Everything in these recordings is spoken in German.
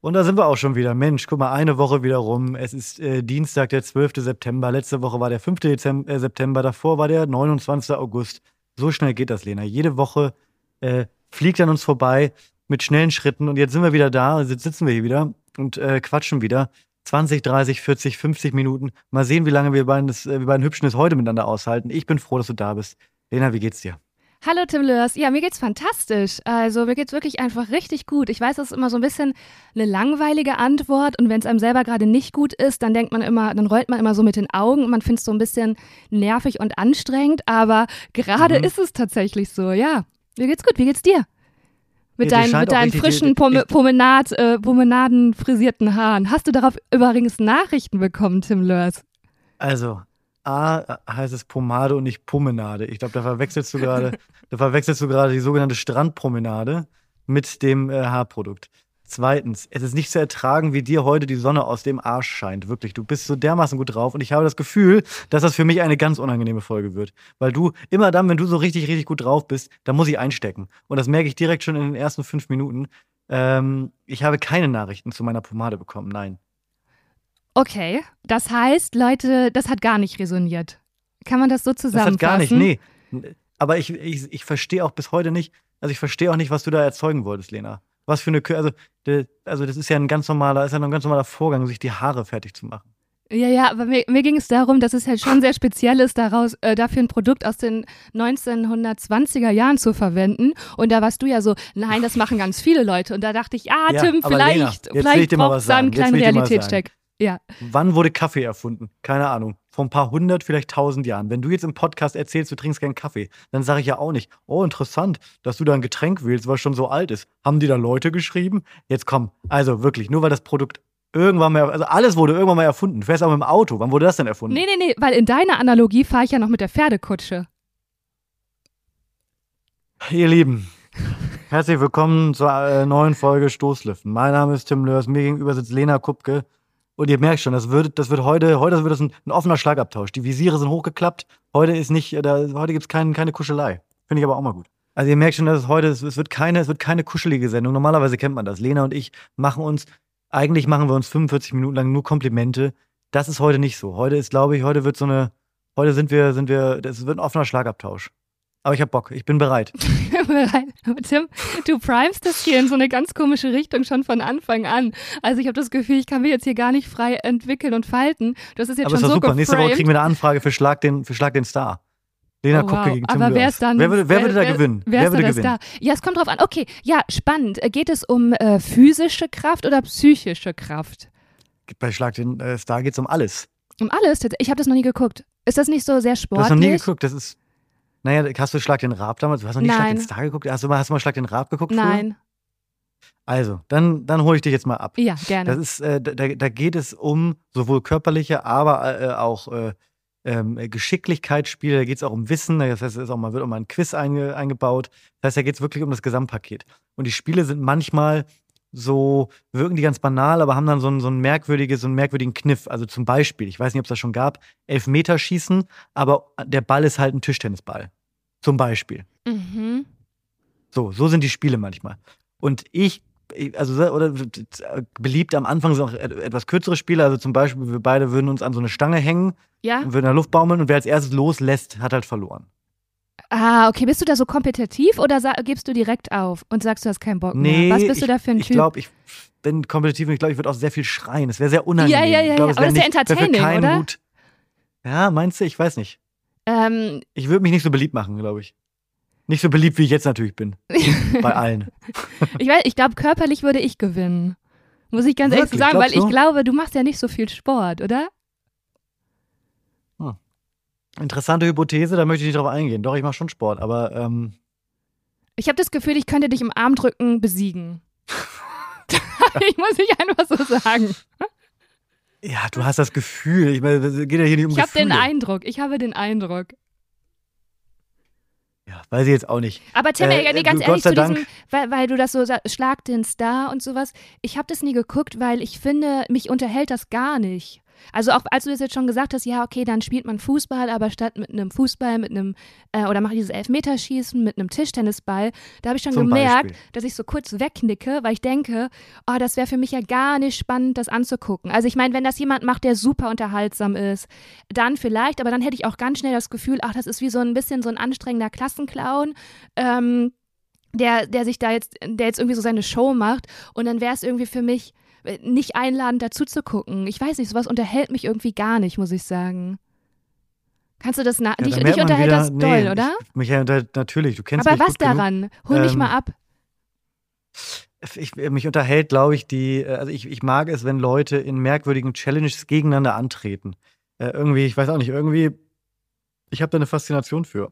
Und da sind wir auch schon wieder. Mensch, guck mal, eine Woche wieder rum. Es ist äh, Dienstag, der 12. September. Letzte Woche war der 5. Dezember, äh, September. Davor war der 29. August. So schnell geht das, Lena. Jede Woche äh, fliegt an uns vorbei mit schnellen Schritten. Und jetzt sind wir wieder da. Jetzt sitzen wir hier wieder und äh, quatschen wieder. 20, 30, 40, 50 Minuten. Mal sehen, wie lange wir beiden, das, äh, wir beiden Hübschen es heute miteinander aushalten. Ich bin froh, dass du da bist. Lena, wie geht's dir? Hallo Tim Lörs. Ja, mir geht's fantastisch. Also mir geht's wirklich einfach richtig gut. Ich weiß, das ist immer so ein bisschen eine langweilige Antwort und wenn es einem selber gerade nicht gut ist, dann denkt man immer, dann rollt man immer so mit den Augen und man findet es so ein bisschen nervig und anstrengend, aber gerade mhm. ist es tatsächlich so. Ja, mir geht's gut. Wie geht's dir? Mit, ja, dein, mit deinen frischen Pom Pomenad, äh, Pomenaden frisierten Haaren. Hast du darauf übrigens Nachrichten bekommen, Tim Lörs? Also, A heißt es Pomade und nicht Promenade. Ich glaube, da verwechselst du gerade, da verwechselst du gerade die sogenannte Strandpromenade mit dem äh, Haarprodukt. Zweitens, es ist nicht zu ertragen, wie dir heute die Sonne aus dem Arsch scheint. Wirklich, du bist so dermaßen gut drauf und ich habe das Gefühl, dass das für mich eine ganz unangenehme Folge wird. Weil du immer dann, wenn du so richtig, richtig gut drauf bist, da muss ich einstecken. Und das merke ich direkt schon in den ersten fünf Minuten. Ähm, ich habe keine Nachrichten zu meiner Pomade bekommen, nein. Okay, das heißt, Leute, das hat gar nicht resoniert. Kann man das so zusammenfassen? Das hat gar nicht, nee. Aber ich, ich, ich verstehe auch bis heute nicht, also ich verstehe auch nicht, was du da erzeugen wolltest, Lena. Was für eine, also, also das ist ja ein ganz normaler, ist ja ein ganz normaler Vorgang, sich die Haare fertig zu machen. Ja, ja, aber mir, mir ging es darum, dass es halt schon sehr speziell ist, daraus, äh, dafür ein Produkt aus den 1920er Jahren zu verwenden. Und da warst du ja so, nein, das machen ganz viele Leute. Und da dachte ich, ah, ja, Tim, vielleicht, Lena, vielleicht braucht es da einen kleinen Realitätscheck. Ja. Wann wurde Kaffee erfunden? Keine Ahnung. Vor ein paar hundert, vielleicht tausend Jahren. Wenn du jetzt im Podcast erzählst, du trinkst keinen Kaffee, dann sage ich ja auch nicht, oh, interessant, dass du da ein Getränk wählst, was schon so alt ist. Haben die da Leute geschrieben? Jetzt komm, also wirklich, nur weil das Produkt irgendwann mal, also alles wurde irgendwann mal erfunden. Du fährst auch mit dem Auto. Wann wurde das denn erfunden? Nee, nee, nee, weil in deiner Analogie fahre ich ja noch mit der Pferdekutsche. Ihr Lieben, herzlich willkommen zur äh, neuen Folge Stoßlüften. Mein Name ist Tim Lörs, mir gegenüber sitzt Lena Kupke. Und ihr merkt schon, das wird, das wird heute, heute wird das ein, ein offener Schlagabtausch. Die Visiere sind hochgeklappt. Heute ist nicht, da, heute gibt's kein, keine Kuschelei. Finde ich aber auch mal gut. Also ihr merkt schon, dass es heute, es wird keine, es wird keine kuschelige Sendung. Normalerweise kennt man das. Lena und ich machen uns, eigentlich machen wir uns 45 Minuten lang nur Komplimente. Das ist heute nicht so. Heute ist, glaube ich, heute wird so eine, heute sind wir, sind wir, das wird ein offener Schlagabtausch. Aber ich habe Bock, ich bin bereit. bereit. Tim, du primest das hier in so eine ganz komische Richtung schon von Anfang an. Also ich habe das Gefühl, ich kann mich jetzt hier gar nicht frei entwickeln und falten. Das ist jetzt Aber schon ist so super. Geframed. Nächste Woche kriegen wir eine Anfrage für Schlag den, für Schlag den Star. Lena oh, Kupke wow. gegen Tim Aber wer ist dann? Wer würde, wer würde da wer, gewinnen? Wer, wer würde gewinnen? Star? Ja, es kommt drauf an. Okay, ja, spannend. Geht es um äh, physische Kraft oder psychische Kraft? Bei Schlag den äh, Star geht es um alles. Um alles? Ich habe das noch nie geguckt. Ist das nicht so sehr sportlich? Du hast noch nie geguckt. Das ist naja, hast du Schlag den Rab damals? Du hast noch nie Nein. Schlag den Star geguckt? Hast du mal, hast du mal Schlag den Rab geguckt? Nein. Früher? Also, dann, dann hole ich dich jetzt mal ab. Ja, gerne. Das ist, äh, da, da geht es um sowohl körperliche, aber äh, auch äh, ähm, Geschicklichkeitsspiele. Da geht es auch um Wissen. Das heißt, es auch mal, wird auch mal ein Quiz einge, eingebaut. Das heißt, da geht es wirklich um das Gesamtpaket. Und die Spiele sind manchmal so, wirken die ganz banal, aber haben dann so einen, so einen, merkwürdige, so einen merkwürdigen Kniff. Also zum Beispiel, ich weiß nicht, ob es das schon gab, Elfmeterschießen, aber der Ball ist halt ein Tischtennisball. Zum Beispiel. Mhm. So, so sind die Spiele manchmal. Und ich, also, oder beliebt am Anfang sind auch etwas kürzere Spiele. Also zum Beispiel, wir beide würden uns an so eine Stange hängen ja. und würden in der Luft baumeln und wer als erstes loslässt, hat halt verloren. Ah, okay. Bist du da so kompetitiv oder gibst du direkt auf und sagst, du hast keinen Bock nee, mehr? Was bist ich, du da für ein ich Typ? Ich glaube, ich bin kompetitiv und ich glaube, ich würde auch sehr viel schreien. Es wäre sehr unangenehm. Ja, ja, ja. Glaub, ja. Aber das ist ja entertaining, oder? Gut. Ja, meinst du? Ich weiß nicht. Ähm, ich würde mich nicht so beliebt machen, glaube ich. Nicht so beliebt, wie ich jetzt natürlich bin. bei allen. ich weiß, ich glaube, körperlich würde ich gewinnen. Muss ich ganz Wirklich? ehrlich sagen, weil ich glaube, du machst ja nicht so viel Sport, oder? Hm. Interessante Hypothese, da möchte ich nicht drauf eingehen. Doch, ich mache schon Sport, aber. Ähm ich habe das Gefühl, ich könnte dich im Armdrücken besiegen. ich muss nicht einfach so sagen. Ja, du hast das Gefühl. Ich meine, geht ja hier nicht um Ich habe den Eindruck. Ich habe den Eindruck. Ja, weiß ich jetzt auch nicht. Aber Tim, äh, nee, ganz ehrlich, zu diesem, weil, weil, du das so sagst, Schlag den Star und sowas. Ich habe das nie geguckt, weil ich finde, mich unterhält das gar nicht. Also auch als du das jetzt schon gesagt hast, ja, okay, dann spielt man Fußball, aber statt mit einem Fußball, mit einem, äh, oder mache dieses Elfmeterschießen mit einem Tischtennisball, da habe ich schon Zum gemerkt, Beispiel. dass ich so kurz wegnicke, weil ich denke, oh, das wäre für mich ja gar nicht spannend, das anzugucken. Also ich meine, wenn das jemand macht, der super unterhaltsam ist, dann vielleicht, aber dann hätte ich auch ganz schnell das Gefühl, ach, das ist wie so ein bisschen so ein anstrengender Klassenclown. Ähm, der, der sich da jetzt, der jetzt irgendwie so seine Show macht und dann wäre es irgendwie für mich nicht einladend dazu zu gucken. Ich weiß nicht, sowas unterhält mich irgendwie gar nicht, muss ich sagen. Kannst du das na Ja, dich, dich unterhält wieder, das nee, doll, oder? Ich, mich unterhält natürlich, du kennst Aber mich was gut genug. daran? Hol mich Ähm, mal ab. Ich, mich unterhält, glaube ich, die, äh, also ich, ich mag es, wenn Leute in merkwürdigen Challenges gegeneinander antreten. Äh, irgendwie, ich weiß auch nicht, irgendwie, ich habe da eine Faszination für.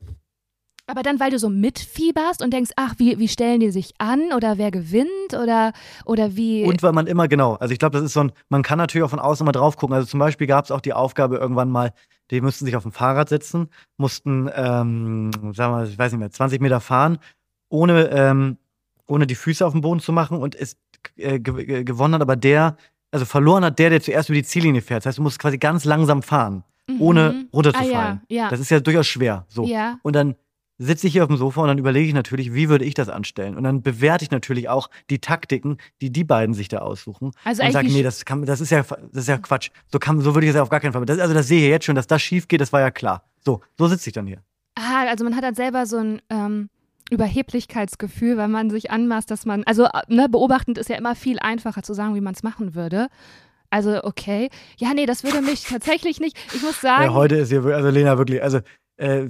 Aber dann, weil du so mitfieberst und denkst, ach, wie, wie stellen die sich an oder wer gewinnt oder, oder wie. Und weil man immer, genau, also ich glaube, das ist so ein, man kann natürlich auch von außen mal drauf gucken. Also zum Beispiel gab es auch die Aufgabe irgendwann mal, die mussten sich auf ein Fahrrad setzen, mussten, ähm, sagen wir, ich weiß nicht mehr, 20 Meter fahren, ohne, ähm, ohne die Füße auf den Boden zu machen und es äh, ge ge- gewonnen hat aber der, also verloren hat der, der zuerst über die Ziellinie fährt. Das heißt, du musst quasi ganz langsam fahren, Mhm. ohne Ah runterzufallen. ja, ja. Das ist ja durchaus schwer. So. ja. Und dann sitze ich hier auf dem Sofa und dann überlege ich natürlich, wie würde ich das anstellen? Und dann bewerte ich natürlich auch die Taktiken, die die beiden sich da aussuchen. Also und sage, nee, das, kann, das, ist ja, das ist ja Quatsch. So, kann, so würde ich es ja auf gar keinen Fall. Das, also das sehe ich jetzt schon, dass das schief geht, das war ja klar. So, so sitze ich dann hier. Ah, also man hat dann selber so ein ähm, Überheblichkeitsgefühl, weil man sich anmaßt, dass man, also äh, ne, beobachtend ist ja immer viel einfacher zu sagen, wie man es machen würde. Also okay. Ja, nee, das würde mich tatsächlich nicht. Ich muss sagen, Ja, heute ist hier, also Lena, wirklich, also äh,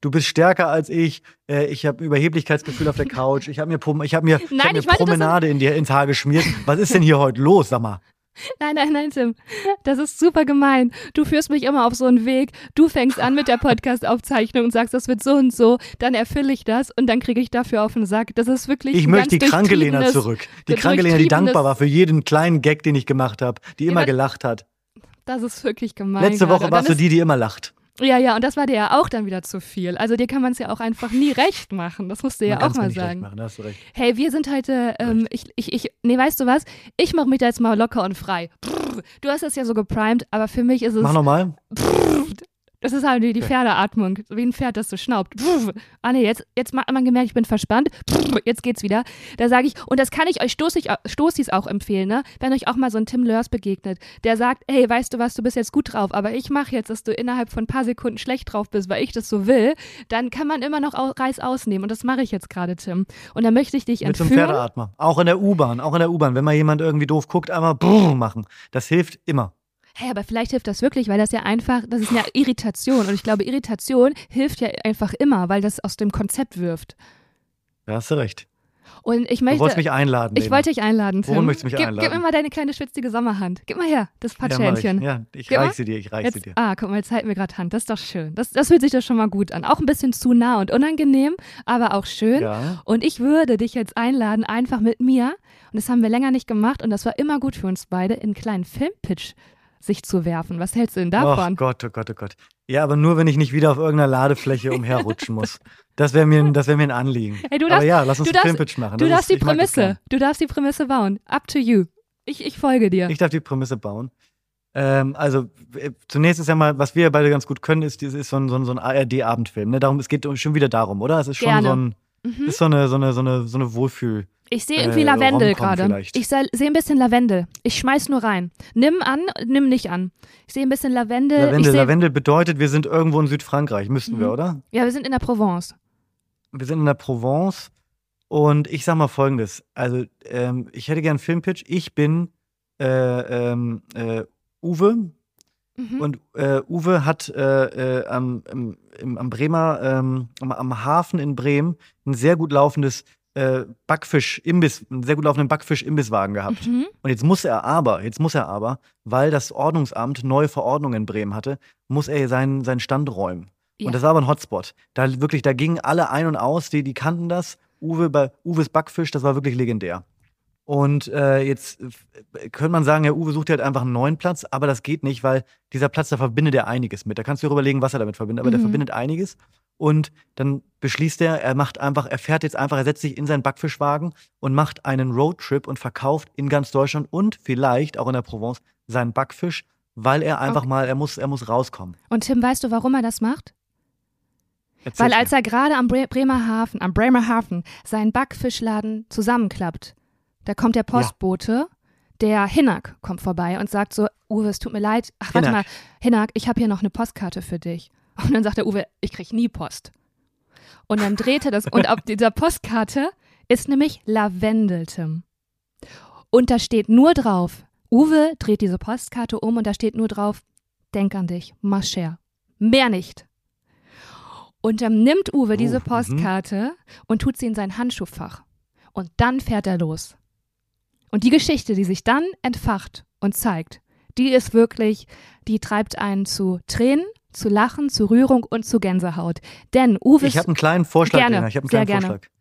du bist stärker als ich. Äh, ich habe Überheblichkeitsgefühl auf der Couch. Ich habe mir, Prom- ich hab mir, ich Nein, hab mir ich Promenade in dir ins Haar geschmiert. Was ist denn hier heute los, sag mal? Nein, nein, nein, Tim. Das ist super gemein. Du führst mich immer auf so einen Weg. Du fängst an mit der Podcast-Aufzeichnung und sagst, das wird so und so. Dann erfülle ich das und dann kriege ich dafür auf den Sack. Das ist wirklich Ich möchte die kranke Lena zurück. Die kranke Lena, die dankbar war für jeden kleinen Gag, den ich gemacht habe, die Ja, immer aber- gelacht hat. Das ist wirklich gemein. Letzte. Woche warst du die, die immer lacht. Ja, ja, und das war dir ja auch dann wieder zu viel. Also dir kann man es ja auch einfach nie recht machen. Das musst du ja Man auch kann's mir mal nicht recht sagen. Machen, da hast du recht. Hey, wir sind heute, ähm, ich, ich, ich, nee, weißt du was? Ich mache mich da jetzt mal locker und frei. Brrr. Du hast es ja so geprimed, aber für mich ist es. Mach nochmal. Das ist halt die. Pferdeatmung, wie ein Pferd, das so schnaubt. Pff. Ah nee, jetzt, jetzt hat man gemerkt, ich bin verspannt. Pff. Jetzt geht's wieder. Da sage ich, und das kann ich euch Stoßis, Stoßis auch empfehlen, ne? Wenn euch auch mal so ein Tim Lörs begegnet, der sagt, hey, weißt du was, du bist jetzt gut drauf, aber ich mache jetzt, dass du innerhalb von ein paar Sekunden schlecht drauf bist, weil ich das so will, dann kann man immer noch Reis ausnehmen. Und das mache ich jetzt gerade, Tim. Und dann möchte ich dich Mit so einem entführen. Pferdeatmer. Auch in der U-Bahn. Auch in der U-Bahn. Wenn mal jemand irgendwie doof guckt, einmal brrr machen. Das hilft immer. Hey, aber vielleicht hilft das wirklich, weil das ja einfach, das ist eine Irritation. Und ich glaube, Irritation hilft ja einfach immer, weil das aus dem Konzept wirft. Da hast du recht. Und ich Du möchte. wolltest mich einladen. Ich Lena. wollte dich einladen, Tim. Wohin möchtest du mich gib, einladen? Gib mir mal deine kleine schwitzige Sommerhand. Gib mal her, das ja, ich. Patschhändchen. ja, ich Gib mal. reich sie dir, ich reich sie Jetzt, dir. ah, guck mal, jetzt halten wir gerade Hand. Das ist doch schön. Das, das fühlt sich doch schon mal gut an. Auch ein bisschen zu nah und unangenehm, aber auch schön. Ja. Und ich würde dich jetzt einladen, einfach mit mir, und das haben wir länger nicht gemacht, und das war immer gut für uns beide, in einen kleinen Filmpitch sich zu werfen. Was hältst du denn davon? Oh Gott, oh Gott, oh Gott. Ja, aber nur, wenn ich nicht wieder auf irgendeiner Ladefläche umherrutschen muss. Das wäre mir, das wär mir ein Anliegen. Hey, du aber darfst- ja, lass uns darfst- Filmpitch machen. Du Das darfst ist, die Prämisse, du darfst die Prämisse bauen. Up to you. Ich, ich folge dir. Ich darf die Prämisse bauen. Ähm, also äh, zunächst ist ja mal, was wir beide ganz gut können, ist, ist, ist so ein, so ein, so ein ARD-Abendfilm. Ne? Darum, es geht schon wieder darum, oder? Es ist schon Gerne. so ein, Mhm. ist so eine, so eine, so eine, so eine Wohlfühl. Ich sehe irgendwie äh, Lavendel gerade. Ich sehe ein bisschen Lavendel. Ich schmeiß nur rein. Nimm an, nimm nicht an. Ich sehe ein bisschen Lavendel. Lavendel, Äh, Lavendel bedeutet, wir sind irgendwo in Südfrankreich, müssten wir, Mhm. oder? Ja, wir sind in der Provence. Wir sind in der Provence und ich sag mal folgendes. Also, ähm, ich hätte gern einen Filmpitch. Ich bin äh, ähm, äh, Uwe Mhm. und äh, Uwe hat äh, äh, am, im, am Bremer, ähm, am, am Hafen in Bremen ein sehr gut laufendes äh, Backfisch-Imbiss, einen sehr gut laufenden Backfisch-Imbisswagen gehabt. Mhm. Und jetzt muss er aber, jetzt muss er aber, weil das Ordnungsamt neue Verordnungen in Bremen hatte, muss er seinen, seinen Stand räumen. Ja. Und das war aber ein Hotspot. Da wirklich, da gingen alle ein und aus, die, die kannten das. Uwe bei Uwes Backfisch, das war wirklich legendär. Und äh, jetzt könnte man sagen, ja, Uwe sucht halt einfach einen neuen Platz, aber das geht nicht, weil dieser Platz, da verbindet er einiges mit. Da kannst du dir überlegen, was er damit verbindet, aber der Mhm. verbindet einiges. Und dann beschließt er, er macht einfach, er fährt jetzt einfach, er setzt sich in seinen Backfischwagen und macht einen Roadtrip und verkauft in ganz Deutschland und vielleicht auch in der Provence seinen Backfisch weil er einfach okay. mal, er muss, er muss rauskommen. Und Tim, weißt du, warum er das macht? Erzähl's Weil als er gerade am Bre Bremerhaven, am Bremerhaven seinen Backfischladen zusammenklappt, da kommt der Postbote, der Hinnack kommt vorbei und sagt so, Uwe, es tut mir leid. Ach, warte mal, Hinnack, ich habe hier noch eine Postkarte für dich. Und dann sagt der Uwe, ich krieg nie Post. Und dann dreht er das und auf dieser Postkarte ist nämlich Lavendel, Tim. Und da steht nur drauf, Uwe dreht diese Postkarte um und da steht nur drauf, denk an dich, ma cher. Mehr nicht. Und dann nimmt Uwe diese Oh, mhm. Postkarte und tut sie in sein Handschuhfach. Und dann fährt er los. Und die Geschichte, die sich dann entfacht und zeigt, die ist wirklich, die treibt einen zu Tränen, zu Lachen, zu Rührung und zu Gänsehaut. Denn Uwe Ich habe einen kleinen Vorschlag, Gerne, Lena. Ich habe einen sehr kleinen gerne. Vorschlag.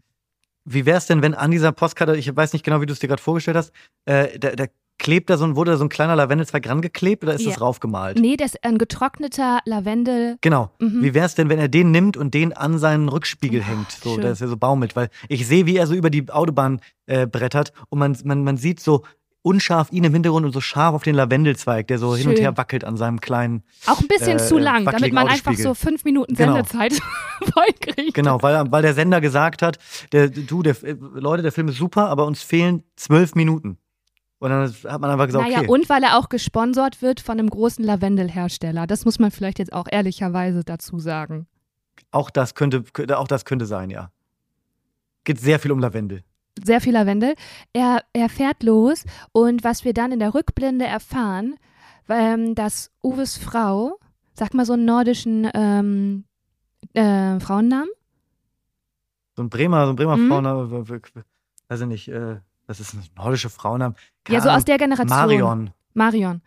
Wie wäre es denn, wenn an dieser Postkarte, ich weiß nicht genau, wie du es dir gerade vorgestellt hast, äh, da, da klebt da so ein, wurde da so ein kleiner Lavendelzweig rangeklebt oder ist Ja. das raufgemalt? Nee, das ist ein getrockneter Lavendel. Genau. Mhm. Wie wäre es denn, wenn er den nimmt und den an seinen Rückspiegel hängt, so, schön. dass er so baumelt? Weil ich sehe, wie er so über die Autobahn äh, brettert und man, man, man sieht so unscharf ihn im Hintergrund und so scharf auf den Lavendelzweig, der so hin und Schön. her wackelt an seinem kleinen. Auch ein bisschen Äh, zu lang, damit man einfach so fünf Minuten Genau. Sendezeit vollkriegt. Genau, weil, weil der Sender gesagt hat, der, du, der, äh, Leute, der Film ist super, aber uns fehlen zwölf Minuten. Und dann hat man einfach gesagt, Naja, okay. und weil er auch gesponsert wird von einem großen Lavendelhersteller. Das muss man vielleicht jetzt auch ehrlicherweise dazu sagen. Auch das könnte, auch das könnte sein, ja. Geht sehr viel um Lavendel. Sehr viel Lavendel. Er, er fährt los und was wir dann in der Rückblende erfahren, ähm, dass Uwes Frau, sag mal so einen nordischen ähm, äh, Frauennamen, So ein Bremer, so ein Bremer Mhm. Frauenname, weiß ich nicht, äh, das ist ein nordische Frauenname. ja, so aus der Generation. Marion. Marion.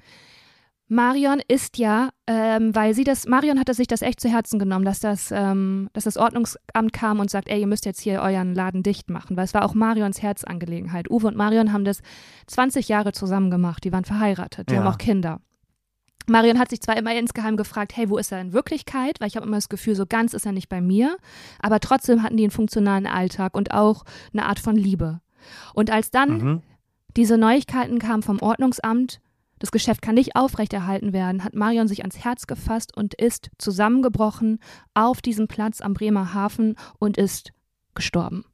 Marion ist ja, ähm, weil sie das, Marion hatte sich das echt zu Herzen genommen, dass das, ähm, dass das Ordnungsamt kam und sagt, ey, ihr müsst jetzt hier euren Laden dicht machen, weil es war auch Marions Herzangelegenheit. Uwe und Marion haben das 20 Jahre zusammen gemacht, die waren verheiratet, die Ja. haben auch Kinder. Marion hat sich zwar immer insgeheim gefragt, hey, wo ist er in Wirklichkeit? Weil ich habe immer das Gefühl, so ganz ist er nicht bei mir. Aber trotzdem hatten die einen funktionalen Alltag und auch eine Art von Liebe. Und als dann Mhm. diese Neuigkeiten kamen vom Ordnungsamt, das Geschäft kann nicht aufrechterhalten werden, hat Marion sich ans Herz gefasst und ist zusammengebrochen auf diesem Platz am Bremerhaven und ist gestorben.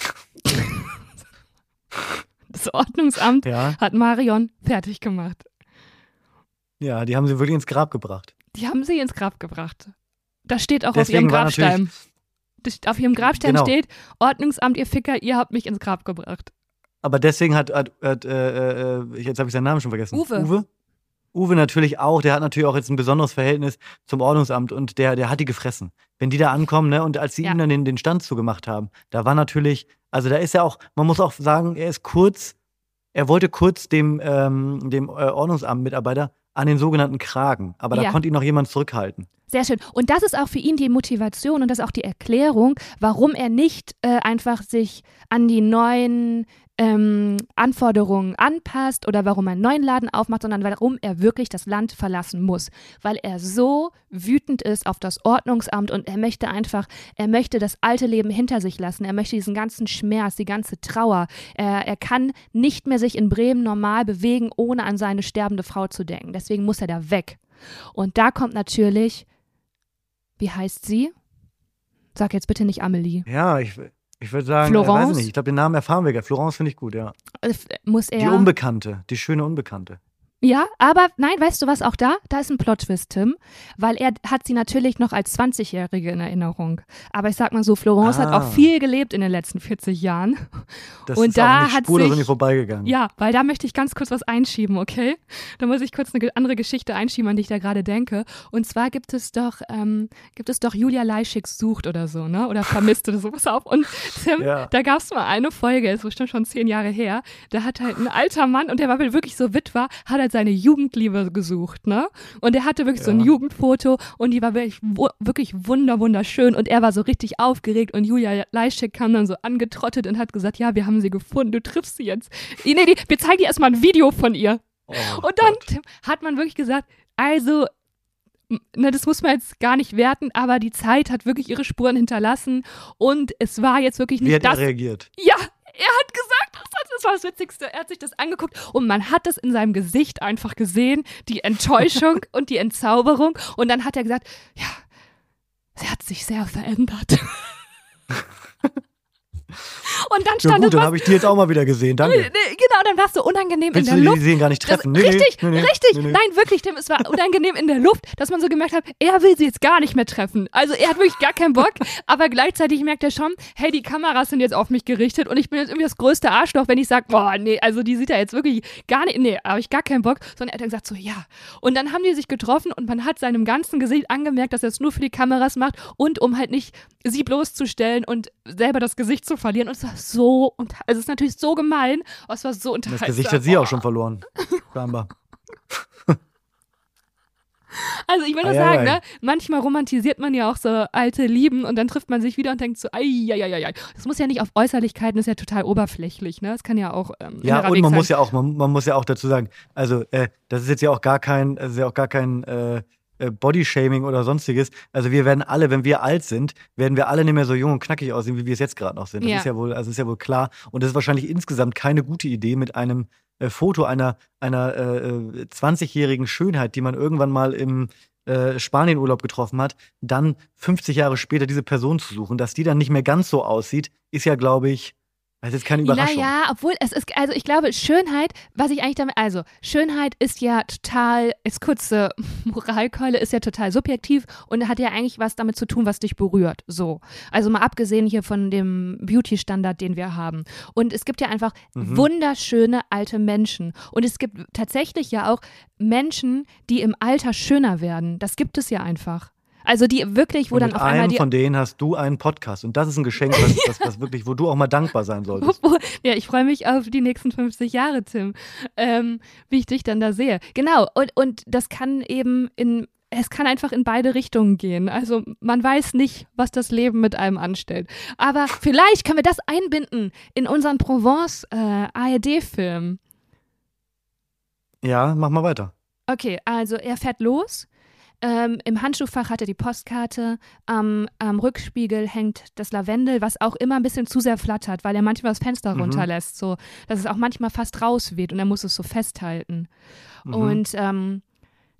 Das Ordnungsamt Ja, hat Marion fertig gemacht. ja, die haben sie wirklich ins Grab gebracht. Die haben sie ins Grab gebracht. Das steht auch Deswegen auf ihrem Grabstein. Auf ihrem Grabstein Genau. steht, Ordnungsamt, ihr Ficker, ihr habt mich ins Grab gebracht. Aber deswegen hat, hat, hat äh, äh, jetzt habe ich seinen Namen schon vergessen. Uwe. Uwe. Uwe natürlich auch, der hat natürlich auch jetzt ein besonderes Verhältnis zum Ordnungsamt und der, der hat die gefressen. Wenn die da ankommen, ne, und als sie Ja. ihm dann den, den Stand zugemacht haben, da war natürlich, also da ist er auch, man muss auch sagen, er ist kurz, er wollte kurz dem, ähm, dem äh, Ordnungsamt-Mitarbeiter an den sogenannten Kragen, aber da Ja. konnte ihn noch jemand zurückhalten. Sehr schön. Und das ist auch für ihn die Motivation und das ist auch die Erklärung, warum er nicht äh, einfach sich an die neuen ähm, Anforderungen anpasst oder warum er einen neuen Laden aufmacht, sondern warum er wirklich das Land verlassen muss. Weil er so wütend ist auf das Ordnungsamt und er möchte einfach, er möchte das alte Leben hinter sich lassen. Er möchte diesen ganzen Schmerz, die ganze Trauer. Er, er kann nicht mehr sich in Bremen normal bewegen, ohne an seine sterbende Frau zu denken. Deswegen muss er da weg. Und da kommt natürlich, wie heißt sie? Sag jetzt bitte nicht Amelie. Ja, ich, ich würde sagen, äh, Florence? weiß ich nicht, ich glaube, den Namen erfahren wir. gleich. Florence finde ich gut, ja. Äh, Muss er. Die Unbekannte, die schöne Unbekannte. Ja, aber nein, weißt du was auch da? Da ist ein Plot-Twist, Tim. Weil er hat sie natürlich noch als 20-Jährige in Erinnerung. Aber ich sag mal so, Florence hat Ah. auch viel gelebt in den letzten 40 Jahren. Das Und ist da auch nicht hat spurlos sich- mir vorbeigegangen. Ja, weil da möchte ich ganz kurz was einschieben, okay? Da muss ich kurz eine andere Geschichte einschieben, an die ich da gerade denke. Und zwar gibt es doch, ähm, gibt es doch Julia Leischig sucht oder so, ne? Oder vermisst oder so. Pass auf. Und Tim, Ja. da gab es mal eine Folge, ist bestimmt schon zehn Jahre her, da hat halt ein alter Mann, und der war wirklich so Witwer, hat halt seine Jugendliebe gesucht, ne? Und er hatte wirklich so ein Ja. Jugendfoto und die war wirklich, wirklich wunder, wunderschön und er war so richtig aufgeregt und Julia Leischig kam dann so angetrottet und hat gesagt, ja, wir haben sie gefunden, du triffst sie jetzt. Nee, nee, wir zeigen dir erstmal ein Video von ihr. Oh Und dann Gott. hat man wirklich gesagt, also, m- ne, das muss man jetzt gar nicht werten, aber die Zeit hat wirklich ihre Spuren hinterlassen und es war jetzt wirklich Wie nicht hat er das. reagiert? Ja, er hat gesagt, er das war das Witzigste. Er hat sich das angeguckt und man hat es in seinem Gesicht einfach gesehen, die Enttäuschung und die Entzauberung. Und dann hat er gesagt, ja, sie hat sich sehr verändert. Und dann stand ja gut, dann habe ich die jetzt auch mal wieder gesehen, danke. Genau, dann warst du unangenehm Willst in der Luft. die sehen gar nicht treffen? Das, Nee, richtig, nee, nee, richtig. Nein, wirklich, Tim, es war unangenehm in der Luft, dass man so gemerkt hat, er will sie jetzt gar nicht mehr treffen. Also er hat wirklich gar keinen Bock, aber gleichzeitig merkt er schon, hey, die Kameras sind jetzt auf mich gerichtet und ich bin jetzt irgendwie das größte Arschloch, wenn ich sage, boah, nee, also die sieht ja jetzt wirklich gar nicht, nee, habe ich gar keinen Bock, sondern er hat dann gesagt so, ja. Und dann haben die sich getroffen und man hat seinem ganzen Gesicht angemerkt, dass er es nur für die Kameras macht und um halt nicht sie bloßzustellen und selber das Gesicht zu verlieren. Und es war so, und also es ist natürlich so gemein, aber es war so Das unterhaltsam. Gesicht hat sie auch Oh. schon verloren. Scheinbar. Also ich will nur sagen, ne, manchmal romantisiert man ja auch so alte Lieben und dann trifft man sich wieder und denkt so, ei, ei, ei, ei, ei. Das muss ja nicht auf Äußerlichkeiten, das ist ja total oberflächlich, ne? Das kann ja auch ähm, Ja, und man muss ja auch, man, man muss ja auch dazu sagen, also äh, das ist jetzt ja auch gar kein, das ist ja auch gar kein äh, äh, Bodyshaming oder sonstiges. Also wir werden alle, wenn wir alt sind, werden wir alle nicht mehr so jung und knackig aussehen, wie wir es jetzt gerade noch sind. Das Ja. ist ja wohl, also ist ja wohl klar. Und das ist wahrscheinlich insgesamt keine gute Idee mit einem äh, Foto einer einer äh, 20-jährigen Schönheit, die man irgendwann mal im äh, Spanienurlaub getroffen hat, dann 50 Jahre später diese Person zu suchen, dass die dann nicht mehr ganz so aussieht, ist ja, glaube ich, das ist jetzt keine Überraschung. Naja, obwohl es ist, also ich glaube, Schönheit, was ich eigentlich damit, also Schönheit ist ja total, ist kurze Moralkeule, ist ja total subjektiv und hat ja eigentlich was damit zu tun, was dich berührt. So. Also mal abgesehen hier von dem Beauty-Standard, den wir haben. Und es gibt ja einfach Mhm. wunderschöne alte Menschen. Und es gibt tatsächlich ja auch Menschen, die im Alter schöner werden. Das gibt es ja einfach. Also die wirklich, wo Und dann auf einmal einem die von denen hast du einen Podcast. Und das ist ein Geschenk, was, was, was wirklich, wo du auch mal dankbar sein solltest. Ja, ich freue mich auf die nächsten 50 Jahre, Tim, ähm, wie ich dich dann da sehe. Genau, und, und das kann eben in, es kann einfach in beide Richtungen gehen. Also man weiß nicht, was das Leben mit einem anstellt. Aber vielleicht können wir das einbinden in unseren Provence äh, ARD-Film. Ja, mach mal weiter. Okay, also er fährt los. Ähm, Im Handschuhfach hat er die Postkarte. Am, am Rückspiegel hängt das Lavendel, was auch immer ein bisschen zu sehr flattert, weil er manchmal das Fenster Mhm. runterlässt, so dass es auch manchmal fast rausweht und er muss es so festhalten. Mhm. Und ähm,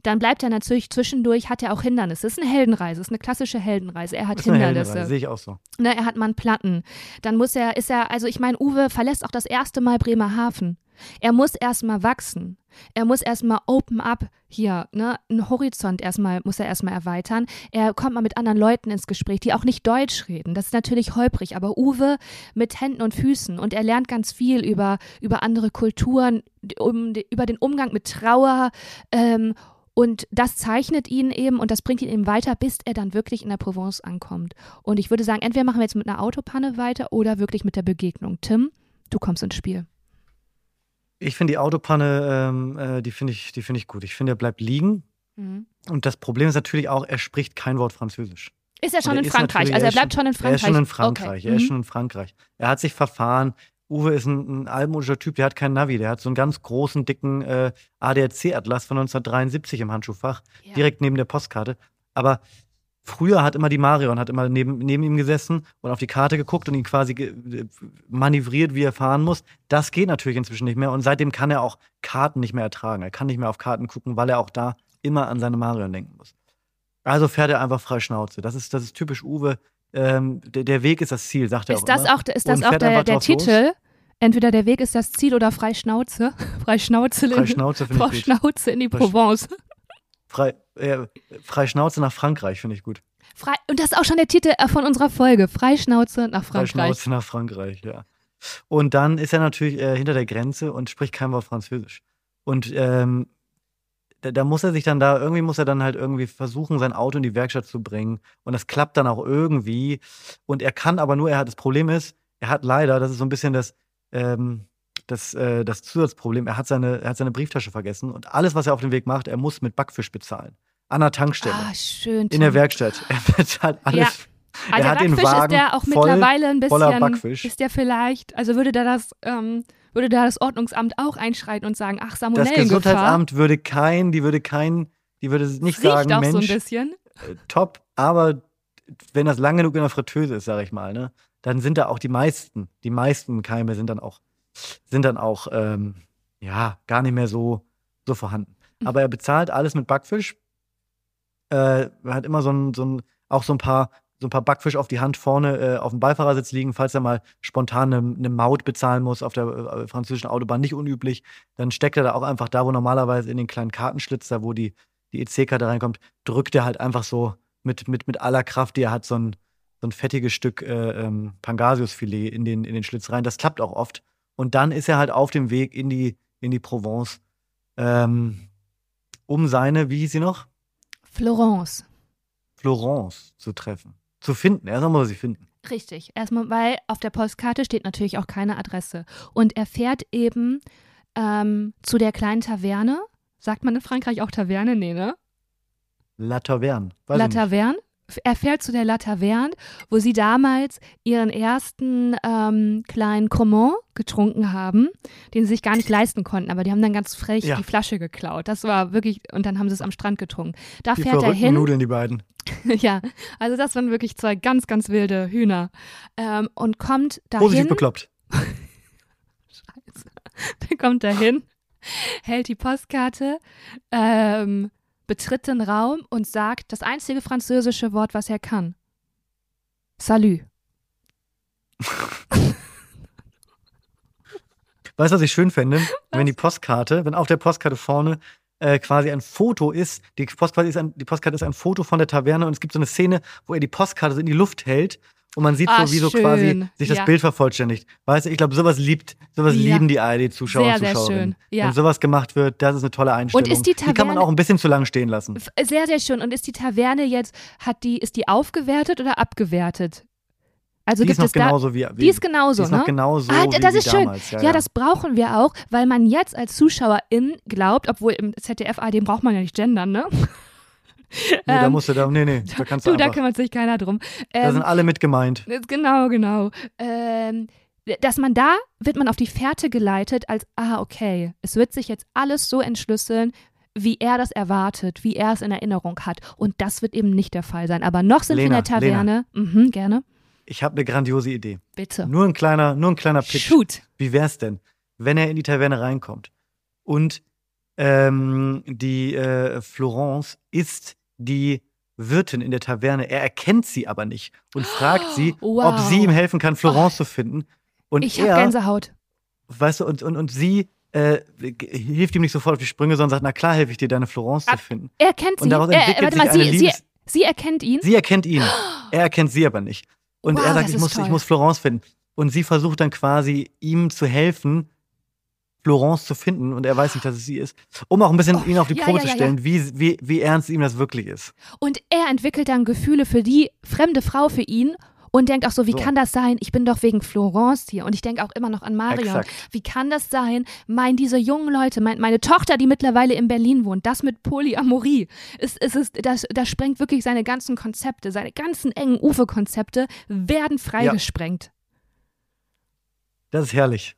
dann bleibt er natürlich zwischendurch, hat er auch Hindernisse. Es ist eine Heldenreise, es ist eine klassische Heldenreise. Er hat Hindernisse. Sehe ich auch so. Ne, er hat mal einen Platten. Dann muss er, ist er, also ich meine, Uwe verlässt auch das erste Mal Bremerhaven. Er muss erstmal wachsen. Er muss erstmal open up hier, ne, einen Horizont erstmal, muss er erstmal erweitern. Er kommt mal mit anderen Leuten ins Gespräch, die auch nicht Deutsch reden. Das ist natürlich holprig, aber Uwe mit Händen und Füßen und er lernt ganz viel über, über andere Kulturen, um, über den Umgang mit Trauer, ähm, und das zeichnet ihn eben und das bringt ihn eben weiter, bis er dann wirklich in der Provence ankommt. Und ich würde sagen, entweder machen wir jetzt mit einer Autopanne weiter oder wirklich mit der Begegnung. Tim, du kommst ins Spiel. Ich finde die Autopanne, ähm, äh, die finde ich, die finde ich gut. Ich finde, er bleibt liegen. Mhm. Und das Problem ist natürlich auch, er spricht kein Wort Französisch. Ist er schon er in Frankreich? Also er bleibt schon in Er Frankreich. ist schon in Frankreich. Okay. Er ist Mhm. schon in Frankreich. Er hat sich verfahren. Uwe ist ein, ein altmodischer Typ, der hat keinen Navi, der hat so einen ganz großen, dicken äh, ADAC-Atlas von 1973 im Handschuhfach, Ja. direkt neben der Postkarte. Aber früher hat immer die Marion, hat immer neben, neben ihm gesessen und auf die Karte geguckt und ihn quasi ge äh, manövriert, wie er fahren muss. Das geht natürlich inzwischen nicht mehr und seitdem kann er auch Karten nicht mehr ertragen. Er kann nicht mehr auf Karten gucken, weil er auch da immer an seine Marion denken muss. Also fährt er einfach frei Schnauze. Das ist, das ist typisch Uwe. Ähm, der, der Weg ist das Ziel, sagt er Ist auch das immer. auch, ist das Und auch der, der drauf los. Titel? Entweder der Weg ist das Ziel oder frei Schnauze. frei Schnauze, Frei Schnauze finde frei. Schnauze in die Provence. Frei, äh, frei Schnauze nach Frankreich finde ich gut. Frei, und das ist auch schon der Titel äh, von unserer Folge. Freischnauze nach Frankreich. Schnauze nach Frankreich, ja. Und dann ist er natürlich äh, hinter der Grenze und spricht kein Wort Französisch. Und ähm, da, da muss er sich dann da, irgendwie muss er dann halt irgendwie versuchen, sein Auto in die Werkstatt zu bringen. Und das klappt dann auch irgendwie. Und er kann aber nur, er hat, das Problem ist, er hat leider, das ist so ein bisschen das, ähm, das, äh, das Zusatzproblem, er hat, seine, er hat seine Brieftasche vergessen. Und alles, was er auf dem Weg macht, er muss mit Backfisch bezahlen. An der Tankstelle. Ah, schön. in der. Werkstatt. Er bezahlt alles. Ja. Er der hat den Backfisch Wagen ist der auch voll, mittlerweile ein voller bisschen, Backfisch. ist der vielleicht, also würde da das, ähm, würde da das Ordnungsamt auch einschreiten und sagen, ach, Das Salmonellengefahr. Gesundheitsamt würde kein, die würde kein, die würde nicht Das riecht sagen, auch so ein Mensch, bisschen. äh, top, aber wenn das lang genug in der Fritteuse ist, sag ich mal, ne, dann sind da auch die meisten, die meisten Keime sind dann auch sind dann auch, ähm, ja, gar nicht mehr so, so vorhanden. Mhm. Aber er bezahlt alles mit Backfisch. Äh, er hat immer so ein, so ein, auch so ein paar, so ein paar Backfisch auf die Hand vorne äh, auf dem Beifahrersitz liegen, falls er mal spontan eine, eine Maut bezahlen muss auf der äh, französischen Autobahn, nicht unüblich. Dann steckt er da auch einfach da, wo normalerweise in den kleinen Kartenschlitz, da wo die, die EC-Karte reinkommt, drückt er halt einfach so mit, mit, mit aller Kraft, die er hat, so ein, so ein fettiges Stück äh, ähm, Pangasiusfilet in den, in den Schlitz rein. Das klappt auch oft. Und dann ist er halt auf dem Weg in die, in die Provence, ähm, um seine, wie hieß sie noch? Florence. Florence zu treffen. Zu finden. Erstmal muss er sie finden. Richtig. Erstmal, weil auf der Postkarte steht natürlich auch keine Adresse. Und er fährt eben ähm, zu der kleinen Taverne. Sagt man in Frankreich auch Taverne? Nee, ne? La Taverne. Weiß La. Taverne. Er fährt zu der La Taverne, wo sie damals ihren ersten ähm, kleinen Cremant getrunken haben, den sie sich gar nicht leisten konnten. Aber die haben dann ganz frech Ja. die Flasche geklaut. Das war wirklich, und dann haben sie es am Strand getrunken. Da Die fährt er hin. Nudeln, die beiden. ja, also das waren wirklich zwei ganz, ganz wilde Hühner. Ähm, und kommt Positiv dahin. bekloppt. Der kommt dahin, hält die Postkarte, ähm, betritt den Raum und sagt das einzige französische Wort, was er kann. Salut. Weißt du, was ich schön fände? Wenn die Postkarte, wenn auf der Postkarte vorne äh, quasi ein Foto ist, die Postkarte, ist ein, die Postkarte ist ein Foto von der Taverne und es gibt so eine Szene, wo er die Postkarte so in die Luft hält und man sieht Ah, so, wie so schön. quasi sich das Ja. Bild vervollständigt. Weißt du, ich glaube, sowas liebt, sowas Ja. lieben die ARD-Zuschauer und sehr Zuschauerinnen. schön. Ja. Wenn sowas gemacht wird, das ist eine tolle Einstellung. ist die die kann man Taverne- auch ein bisschen zu lang stehen lassen. Sehr, sehr schön. Und ist die Taverne jetzt, hat die, ist die aufgewertet oder abgewertet? Also Die gibt ist noch es da. genauso wie, wie Die ist genauso, die ist ne? noch genauso Ah, wie, das ist schön. damals. Ja, Ja, das brauchen wir auch, weil man jetzt als Zuschauerin glaubt, obwohl im ZDF AD braucht man ja nicht gendern, ne? Nee, da ähm, musst du da, nee, nee, da kannst du, Du, da einfach, kümmert sich keiner drum. da Ähm, sind alle mit gemeint. Genau, genau. Ähm, dass man da wird man auf die Fährte geleitet, als, ah, okay, es wird sich jetzt alles so entschlüsseln, wie er das erwartet, wie er es in Erinnerung hat. Und das wird eben nicht der Fall sein. Aber noch sind wir in Lena, der Taverne. Mhm, gerne. Ich habe eine grandiose Idee. Bitte. Nur ein kleiner, nur ein kleiner Pitch. Shoot. Wie wär's denn, wenn er in die Taverne reinkommt und ähm, die äh, Florence ist die Wirtin in der Taverne. Er erkennt sie aber nicht und fragt sie, Wow. ob sie ihm helfen kann, Florence zu finden. Und Ich habe Gänsehaut. weißt du, und, und, und sie äh, hilft ihm nicht sofort auf die Sprünge, sondern sagt, na klar, helfe ich dir, deine Florence Ah, zu finden. Er kennt Und sie. daraus Äh, entwickelt warte sich mal, eine sie, sie, Liebes... sie erkennt ihn. Sie erkennt ihn. Er erkennt sie aber nicht. Und Wow, er sagt, ich muss, ich muss Florence finden. Und sie versucht dann quasi, ihm zu helfen, Florence zu finden. Und er weiß nicht, dass es sie ist. Um auch ein bisschen Oh, ihn auf die ja, Probe ja, zu ja, stellen, Wie, wie, wie ernst ihm das wirklich ist. Und er entwickelt dann Gefühle für die fremde Frau für ihn und denkt auch so, wie So. kann das sein? Ich bin doch wegen Florence hier. Und ich denke auch immer noch an Marion. Exakt. Wie kann das sein? Mein, diese jungen Leute, mein, meine Tochter, die mittlerweile in Berlin wohnt, das mit Polyamorie, ist, ist, ist, das, das sprengt wirklich seine ganzen Konzepte, seine ganzen engen Uwe-Konzepte werden freigesprengt. Das ist herrlich.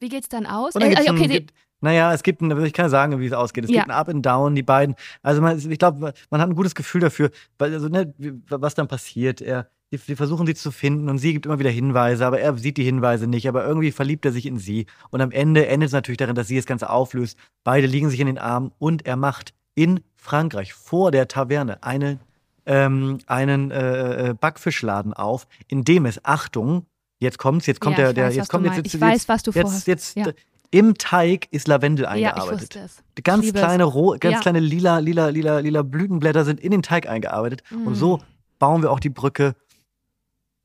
Wie geht's dann aus? Äh, äh, ein, okay, die- gibt, naja, es gibt ein, ich kann sagen, wie es ausgeht. Es Ja. gibt ein Up and Down, die beiden. Also man, ich glaube, man hat ein gutes Gefühl dafür, also, ne, was dann passiert. Er, die, die versuchen sie zu finden und sie gibt immer wieder Hinweise, aber er sieht die Hinweise nicht. Aber irgendwie verliebt er sich in sie. Und am Ende endet es natürlich darin, dass sie das Ganze auflöst. Beide liegen sich in den Armen und er macht in Frankreich vor der Taverne eine, ähm, einen äh, äh, Backfischladen auf, in dem es, Achtung, jetzt kommt's, jetzt kommt Ja, der, der, weiß, jetzt kommt jetzt, jetzt, Ich jetzt, weiß, was du jetzt, vorhast. jetzt, Ja. im Teig ist Lavendel ja, ich eingearbeitet. wusste es. Ganz liebe es. kleine, roh, ganz Ja. kleine lila, lila, lila, lila Blütenblätter sind in den Teig eingearbeitet. Mm. Und so bauen wir auch die Brücke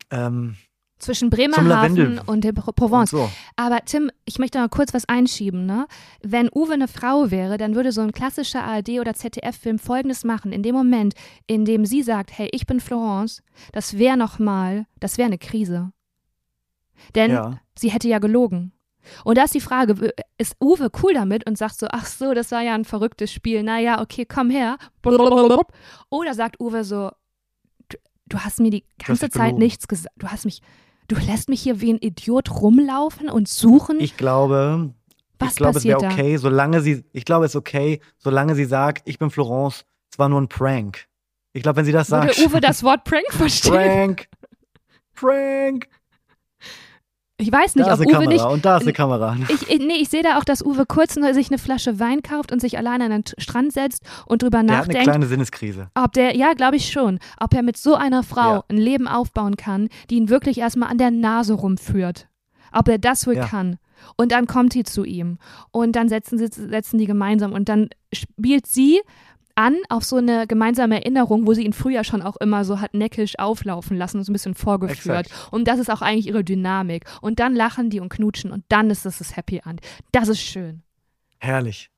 ähm, Zwischen Bremerhaven und der Pro- und Provence. so. Aber Tim, ich möchte mal kurz was einschieben. Ne? Wenn Uwe eine Frau wäre, dann würde so ein klassischer ARD- oder ZDF-Film Folgendes machen. In dem Moment, in dem sie sagt, hey, ich bin Florence, das wäre nochmal, das wäre eine Krise. Denn Ja. sie hätte ja gelogen. Und da ist die Frage, ist Uwe cool damit und sagt so, ach so, das war ja ein verrücktes Spiel, naja, okay, komm her. Oder sagt Uwe so, du, du hast mir die ganze Zeit belogen. nichts gesagt, du hast mich, du lässt mich hier wie ein Idiot rumlaufen und suchen. Ich glaube, Was ich glaube, es wäre okay, solange sie, ich glaube, es ist okay, solange sie sagt, ich bin Florence, es war nur ein Prank. Ich glaube, wenn sie das Würde sagt. Uwe das Wort Prank verstehen? Prank! Prank! Ich weiß nicht, da ob ist eine Uwe Kamera nicht. und da ist eine Kamera. Ich, ich, nee, ich sehe da auch, dass Uwe kurz nur sich eine Flasche Wein kauft und sich alleine an den Strand setzt und drüber Der hat eine nachdenkt, kleine Sinneskrise. ob der, ja, glaube ich schon, ob er mit so einer Frau Ja. ein Leben aufbauen kann, die ihn wirklich erstmal an der Nase rumführt. Ob er das wohl Ja. kann. Und dann kommt sie zu ihm. Und dann setzen, sie, setzen die gemeinsam. Und dann spielt sie an auf so eine gemeinsame Erinnerung, wo sie ihn früher schon auch immer so hat neckisch auflaufen lassen und so ein bisschen vorgeführt. Exakt. Und das ist auch eigentlich ihre Dynamik. Und dann lachen die und knutschen und dann ist das das Happy End. Das ist schön. Herrlich.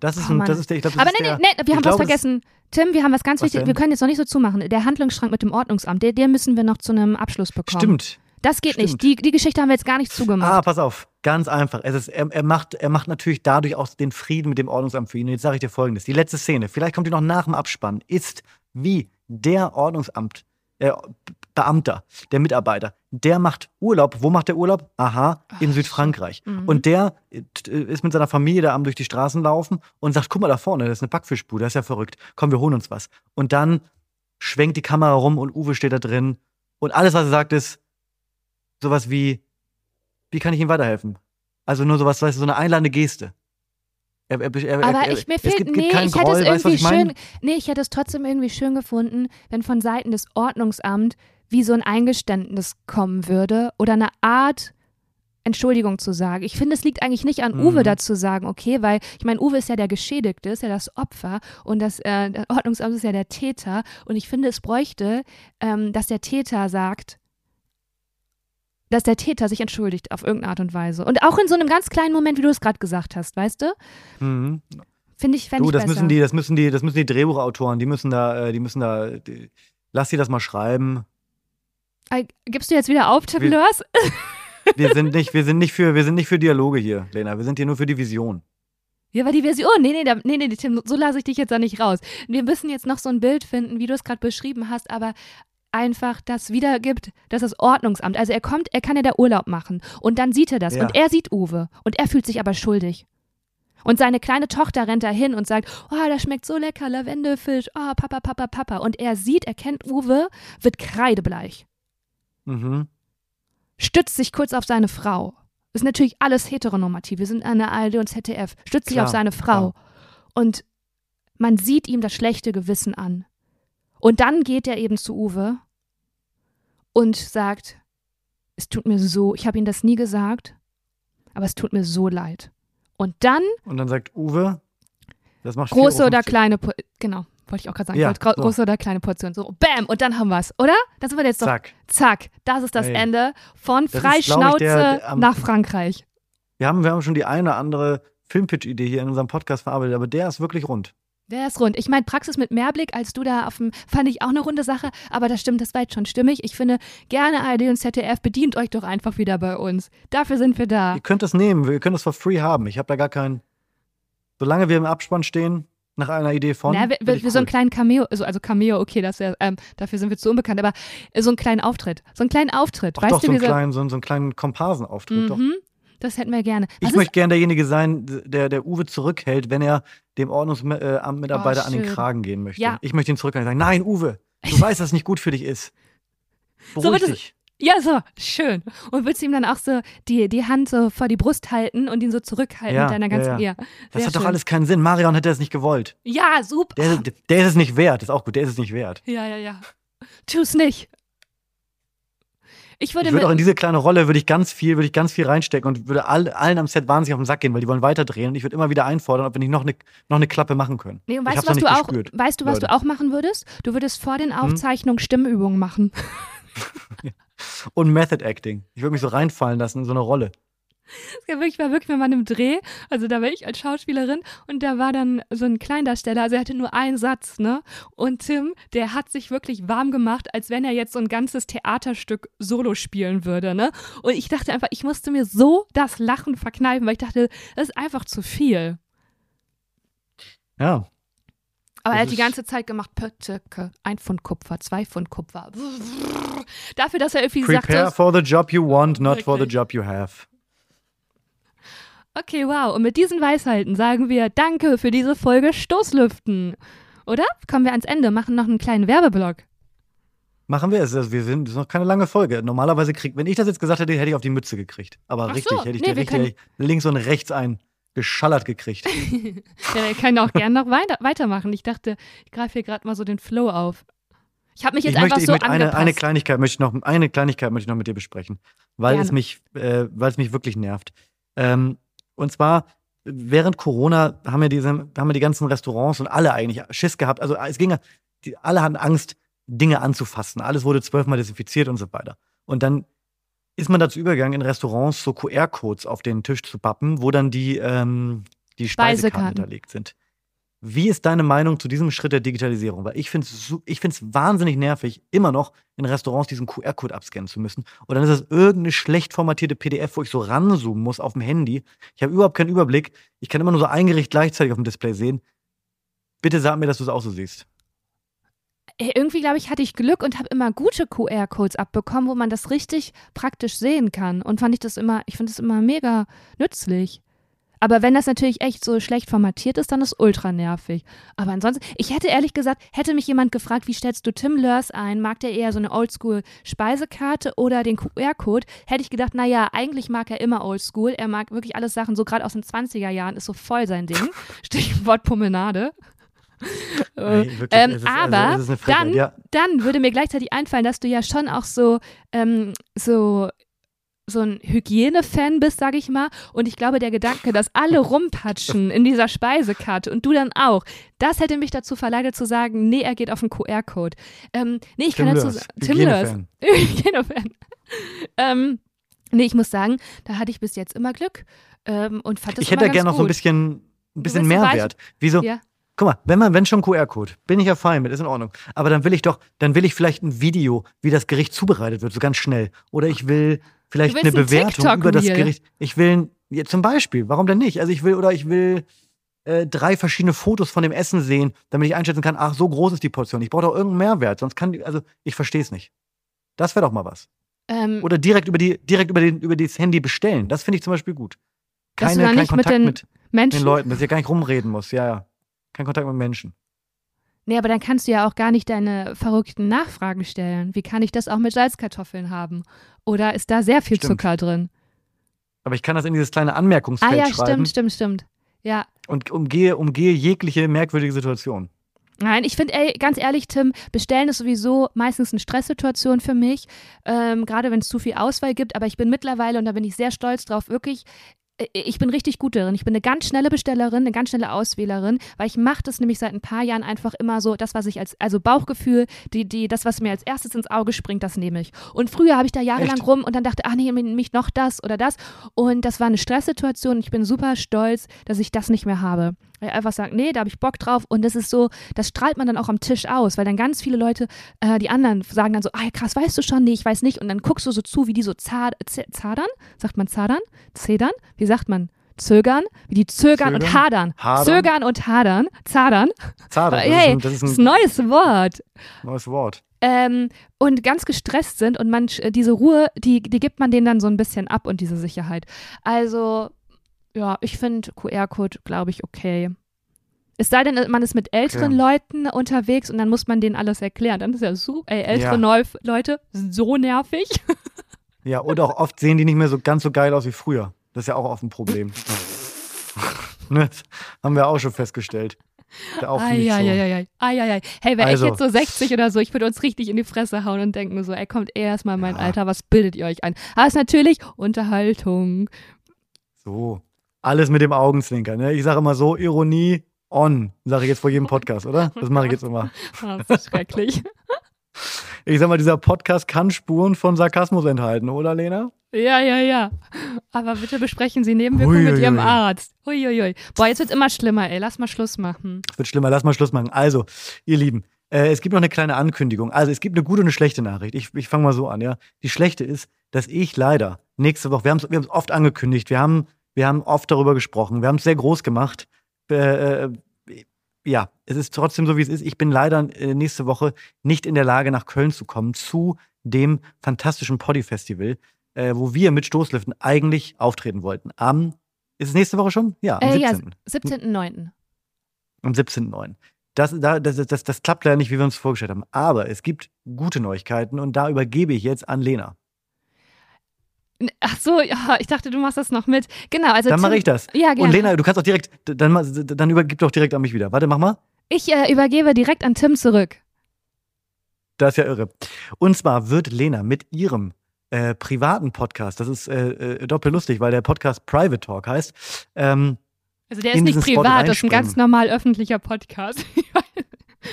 Das ist, Oh ein, das ist der, ich glaube, Aber nee, der, nee, nee, wir haben glaube, was vergessen. Tim, wir haben was ganz Was wichtig. denn? Wir können jetzt noch nicht so zumachen. Der Handlungsschrank mit dem Ordnungsamt, der, den müssen wir noch zu einem Abschluss bekommen. Stimmt. Das geht nicht. Stimmt. Die, die Geschichte haben wir jetzt gar nicht zugemacht. Ah, pass auf, ganz einfach. Es ist, er, er, macht, er macht natürlich dadurch auch den Frieden mit dem Ordnungsamt für ihn. Und jetzt sage ich dir folgendes: Die letzte Szene, vielleicht kommt die noch nach dem Abspann, ist wie der Ordnungsamt, äh, Beamter, der Mitarbeiter, der macht Urlaub. Wo macht der Urlaub? Aha, in Südfrankreich. Mhm. Und der äh, t- ist mit seiner Familie da am durch die Straßen laufen und sagt: Guck mal da vorne, das ist eine Backfischbude, das ist ja verrückt. Komm, wir holen uns was. Und dann schwenkt die Kamera rum und Uwe steht da drin. Und alles, was er sagt, ist sowas wie: Wie kann ich ihm weiterhelfen? Also nur sowas, weißt du, so eine einladende Geste. Er, er, er, Aber er, ich, mir es fehlt, gibt, nee, gibt ich hätte es Groll, weißt du, was irgendwie ich meine? schön, nee, ich hätte es trotzdem irgendwie schön gefunden, wenn von Seiten des Ordnungsamts wie so ein Eingeständnis kommen würde oder eine Art Entschuldigung zu sagen. Ich finde, es liegt eigentlich nicht an Uwe Mhm. da zu sagen, okay, weil ich meine, Uwe ist ja der Geschädigte, ist ja das Opfer und das äh, Ordnungsamt ist ja der Täter und ich finde, es bräuchte, ähm, dass der Täter sagt, dass der Täter sich entschuldigt auf irgendeine Art und Weise. Und auch in so einem ganz kleinen Moment, wie du es gerade gesagt hast, weißt du? Mhm. Finde ich, fände Du, ich das besser. müssen die, das müssen die, das müssen die Drehbuchautoren, die müssen da, äh, die müssen da, die, lass sie das mal schreiben. Gibst du jetzt wieder auf, Tim Wir-? Wir sind nicht, wir sind nicht für, wir sind nicht für Dialoge hier, Lena. Wir sind hier nur für die Vision. Ja, aber die Version. Oh, nee, nee, da, nee, nee, Tim, so lasse ich dich jetzt da nicht raus. Wir müssen jetzt noch so ein Bild finden, wie du es gerade beschrieben hast, aber einfach das wiedergibt, dass das Ordnungsamt, also er kommt, er kann ja da Urlaub machen und dann sieht er das Ja. und er sieht Uwe und er fühlt sich aber schuldig. Und seine kleine Tochter rennt da hin und sagt, oh, das schmeckt so lecker, Lavendelfisch, oh, Papa, Papa, Papa. Und er sieht, er kennt Uwe, wird kreidebleich. Mhm. stützt sich kurz auf seine Frau. Ist natürlich alles heteronormativ. Wir sind an der ARD und ZDF. Stützt sich Klar, auf seine Frau. Und man sieht ihm das schlechte Gewissen an. Und dann geht er eben zu Uwe und sagt, es tut mir so, ich habe ihm das nie gesagt, aber es tut mir so leid. Und dann Und dann sagt Uwe, das macht große 4,50 oder kleine, Po- genau, wollte ich auch gerade sagen, Ja, so. große oder kleine Portion. So, bam, und dann haben wir es, oder? Das sind wir jetzt doch Zack. Zack, das ist das ja. Ende von Freischnauze am- nach Frankreich. Wir haben, wir haben schon die eine oder andere Filmpitch-Idee hier in unserem Podcast verarbeitet, aber der ist wirklich rund. Der ist rund. Ich meine, Praxis mit Mehrblick, als du da auf dem, fand ich auch eine runde Sache, aber das stimmt, das war jetzt schon stimmig. Ich finde, gerne ARD und ZDF, bedient euch doch einfach wieder bei uns. Dafür sind wir da. Ihr könnt das nehmen, ihr könnt das for free haben. Ich habe da gar keinen. Solange wir im Abspann stehen, nach einer Idee von. Na, wir, wir, wir so einen cool. kleinen Cameo, also, also Cameo, okay, das wär, ähm, dafür sind wir zu unbekannt, aber so einen kleinen Auftritt. So einen kleinen Auftritt, Ach weißt doch, du, so wie einen kleinen, so, so einen kleinen Komparsenauftritt. Doch. Das hätten wir gerne. Was Ich möchte gern derjenige sein, der, der Uwe zurückhält, wenn er dem Ordnungsamtmitarbeiter Oh, an den. Kragen gehen möchte. Ja. Ich möchte ihn zurückhalten und sagen, nein, Uwe, du weißt, dass es nicht gut für dich ist. Beruhig es- dich. Ja, so, schön. Und willst du ihm dann auch so die, die Hand so vor die Brust halten und ihn so zurückhalten Ja, mit deiner ja, ganzen ja. Ehe? Das hat doch schön. alles keinen Sinn. Marion hätte das nicht gewollt. Ja, super. Der, der, ist es nicht wert. Ist auch gut, der ist es nicht wert. Ja, ja, ja. Tu's nicht. Ich würde Ich würde auch in diese kleine Rolle würde ich ganz viel, würde ich ganz viel reinstecken und würde all, allen am Set wahnsinnig auf den Sack gehen, weil die wollen weiterdrehen und ich würde immer wieder einfordern, ob wir nicht noch eine noch eine Klappe machen können. nee, und weißt du, was du auch, gespürt, weißt du, was Leute. du auch machen würdest? Du würdest vor den Hm? Aufzeichnungen Stimmübungen machen. Und Method Acting. Ich würde mich so reinfallen lassen in so eine Rolle. Es war wirklich, war wirklich bei meinem Dreh, also da war ich als Schauspielerin und da war dann so ein Kleindarsteller, also er hatte nur einen Satz, ne? Und Tim, der hat sich wirklich warm gemacht, als wenn er jetzt so ein ganzes Theaterstück solo spielen würde, ne? Und ich dachte einfach, ich musste mir so das Lachen verkneifen, weil ich dachte, das ist einfach zu viel. Ja. Aber er hat die ganze Zeit gemacht, Pötteke, ein Pfund Kupfer, zwei Pfund Kupfer. Dafür, dass er irgendwie Prepare sagte, for the job you want, not for the Wirklich. job you have. Okay, wow. Und mit diesen Weisheiten sagen wir Danke für diese Folge Stoßlüften. Oder? Kommen wir ans Ende, machen noch einen kleinen Werbeblock. Machen wir es. Also wir sind, das ist noch keine lange Folge. Normalerweise kriegt, wenn ich das jetzt gesagt hätte, hätte ich auf die Mütze gekriegt. Aber Ach richtig, so, hätte ich nee, richtig links und rechts ein geschallert gekriegt. ja, wir können auch gerne noch weiter, weitermachen. Ich dachte, ich greife hier gerade mal so den Flow auf. Ich habe mich jetzt ich einfach möchte, so möchte eine, eine Kleinigkeit möchte ich noch, eine Kleinigkeit möchte ich noch mit dir besprechen, weil es Gerne. mich, äh, weil es mich wirklich nervt. Ähm, und zwar während Corona haben ja diese, haben ja die ganzen Restaurants und alle eigentlich Schiss gehabt. Also es ging, ja- die, alle hatten Angst, Dinge anzufassen. Alles wurde zwölfmal desinfiziert und so weiter. Und dann ist man dazu übergegangen, in Restaurants so QR-Codes auf den Tisch zu pappen, wo dann die, ähm, die Speisekarten Speisekarten. hinterlegt sind. Wie ist deine Meinung zu diesem Schritt der Digitalisierung? Weil ich finde es ich wahnsinnig nervig, immer noch in Restaurants diesen QR-Code abscannen zu müssen. Und dann ist das irgendeine schlecht formatierte PDF, wo ich so ranzoomen muss auf dem Handy. Ich habe überhaupt keinen Überblick. Ich kann immer nur so ein Gericht gleichzeitig auf dem Display sehen. Bitte sag mir, dass du es auch so siehst. Ey, irgendwie, glaube ich, hatte ich Glück und habe immer gute QR-Codes abbekommen, wo man das richtig praktisch sehen kann. Und fand ich das immer, ich finde das immer mega nützlich. Aber wenn das natürlich echt so schlecht formatiert ist, dann ist ultra nervig. Aber ansonsten, ich hätte ehrlich gesagt, hätte mich jemand gefragt, wie stellst du Tim Lörs ein? Mag der eher so eine Oldschool-Speisekarte oder den QR-Code? Hätte ich gedacht, naja, eigentlich mag er immer Oldschool. Er mag wirklich alles Sachen, so gerade aus den 20er Jahren, ist so voll sein Ding. Stichwort Promenade. Wirklich, ähm, ist- also, aber Frechheit, dann, ja. dann würde mir gleichzeitig einfallen, dass du ja schon auch so, ähm, so, so ein Hygiene-Fan bist, sag ich mal. Und ich glaube, der Gedanke, dass alle rumpatschen in dieser Speisekarte und du dann auch, das hätte mich dazu verleitet zu sagen, nee, er geht auf den QR-Code. Ähm, nee, ich Tim kann dazu sagen, Tim Lörs. Hygienefan. Hygiene-Fan. ähm, nee, ich muss sagen, da hatte ich bis jetzt immer Glück ähm, und fand das Ich hätte ganz gerne noch so ein bisschen, ein bisschen Mehrwert. Wieso? Ja. Guck mal, wenn man, wenn schon QR-Code, bin ich ja fein mit, ist in Ordnung. Aber dann will ich doch, dann will ich vielleicht ein Video, wie das Gericht zubereitet wird, so ganz schnell. Oder ich will vielleicht eine willst ein Bewertung über das. Gericht. Ich will, ja, zum Beispiel, warum denn nicht? Also ich will, oder ich will äh, drei verschiedene Fotos von dem Essen sehen, damit ich einschätzen kann, ach, so groß ist die Portion. Ich brauche doch irgendeinen Mehrwert, sonst kann, die- also ich verstehe es nicht. Das wäre doch mal was. Ähm, Oder direkt über die, direkt über den, über das Handy bestellen. Das finde ich zum Beispiel gut. Keine, kein nicht mit Kontakt den mit Menschen. den Leuten, dass ich gar nicht rumreden muss. Ja, ja. Kein Kontakt mit Menschen. Nee, aber dann kannst du ja auch gar nicht deine verrückten Nachfragen stellen. Wie kann ich das auch mit Salzkartoffeln haben? Oder ist da sehr viel Stimmt. Zucker drin? Aber ich kann das in dieses kleine Anmerkungsfeld Ah ja, schreiben stimmt, stimmt, stimmt. Ja. und umgehe, umgehe jegliche merkwürdige Situation. Nein, ich finde, ganz ehrlich, Tim, bestellen ist sowieso meistens eine Stresssituation für mich, ähm, gerade wenn es zu viel Auswahl gibt. Aber ich bin mittlerweile, und da bin ich sehr stolz drauf, wirklich, ich bin richtig gut darin. Ich bin eine ganz schnelle Bestellerin, eine ganz schnelle Auswählerin, weil ich mache das nämlich seit ein paar Jahren einfach immer so, das, was ich als, also Bauchgefühl, die, die, das, was mir als erstes ins Auge springt, das nehme ich. Und früher habe ich da jahrelang Echt? rum und dann dachte, ach nee, mich noch das oder das. Und das war eine Stresssituation. Ich bin super stolz, dass ich das nicht mehr habe. Weil ich einfach sage, nee, da habe ich Bock drauf. Und das ist so, das strahlt man dann auch am Tisch aus, weil dann ganz viele Leute, äh, die anderen sagen dann so, ah krass, weißt du schon? Nee, ich weiß nicht. Und dann guckst du so zu, wie die so zad zadern, sagt man zadern? Zedern? Wie sagt man? Zögern? Wie die zögern, und Zögern? hadern. Hadern? Zögern und hadern. Zadern. Zade, das, hey, ist ein, das das ist ein neues Wort. neues Wort. Ähm, und ganz gestresst sind und man diese Ruhe, die, die gibt man denen dann so ein bisschen ab und diese Sicherheit. Also, ja, ich finde QR-Code, glaube ich, okay. Es sei denn, man ist mit älteren Okay. Leuten unterwegs und dann muss man denen alles erklären. Dann ist ja so, ey, ältere Ja. Leute, so nervig. Ja, und auch oft sehen die nicht mehr so ganz so geil aus wie früher. Das ist ja auch oft ein Problem. Ne, das haben wir auch schon festgestellt. Ja, auch. Eieiei. Hey, wäre Also. ich jetzt so 60 oder so, ich würde uns richtig in die Fresse hauen und denken so, ey, kommt erst mal mein Ja. Alter, was bildet ihr euch ein? Aber es ist natürlich Unterhaltung. So. Alles mit dem Augenzwinkern. Ne? Ich sage immer so, Ironie on, sage ich jetzt vor jedem Podcast, oder? Das mache ich jetzt immer. Das ist schrecklich. Ich sag mal, dieser Podcast kann Spuren von Sarkasmus enthalten, oder Lena? Ja, ja, ja. Aber bitte besprechen Sie Nebenwirkungen mit Ihrem. Arzt. Uiuiui. Boah, jetzt wird's immer schlimmer, ey. Lass mal Schluss machen. Es wird schlimmer, lass mal Schluss machen. Also, ihr Lieben, äh, es gibt noch eine kleine Ankündigung. Also, es gibt eine gute und eine schlechte Nachricht. Ich, ich fange mal so an, ja. Die schlechte ist, dass ich leider nächste Woche, wir haben es wir haben's oft angekündigt, wir haben, wir haben oft darüber gesprochen, wir haben es sehr groß gemacht. Äh, äh, ja, es ist trotzdem so, wie es ist. Ich bin leider äh, nächste Woche nicht in der Lage, nach Köln zu kommen, zu dem fantastischen Poddy-Festival, äh, wo wir mit Stoßlüften eigentlich auftreten wollten. Am, ist es nächste Woche schon? Ja, am Äh, ja, 17. 17.09. Am 17.09. Das, da, das, das, das klappt leider nicht, wie wir uns vorgestellt haben. Aber es gibt gute Neuigkeiten und da übergebe ich jetzt an Lena. Ach so, ja, ich dachte, du machst das noch mit. Genau, also. Dann mache ich das. Ja, gerne. Und Lena, du kannst auch direkt, dann, dann übergib doch direkt an mich wieder. Warte, mach mal. Ich äh, übergebe direkt an Tim zurück. Das ist ja irre. Und zwar wird Lena mit ihrem äh, privaten Podcast, das ist äh, äh, doppellustig, weil der Podcast Private Talk heißt. Ähm, also der ist nicht privat, das ist ein ganz normal öffentlicher Podcast.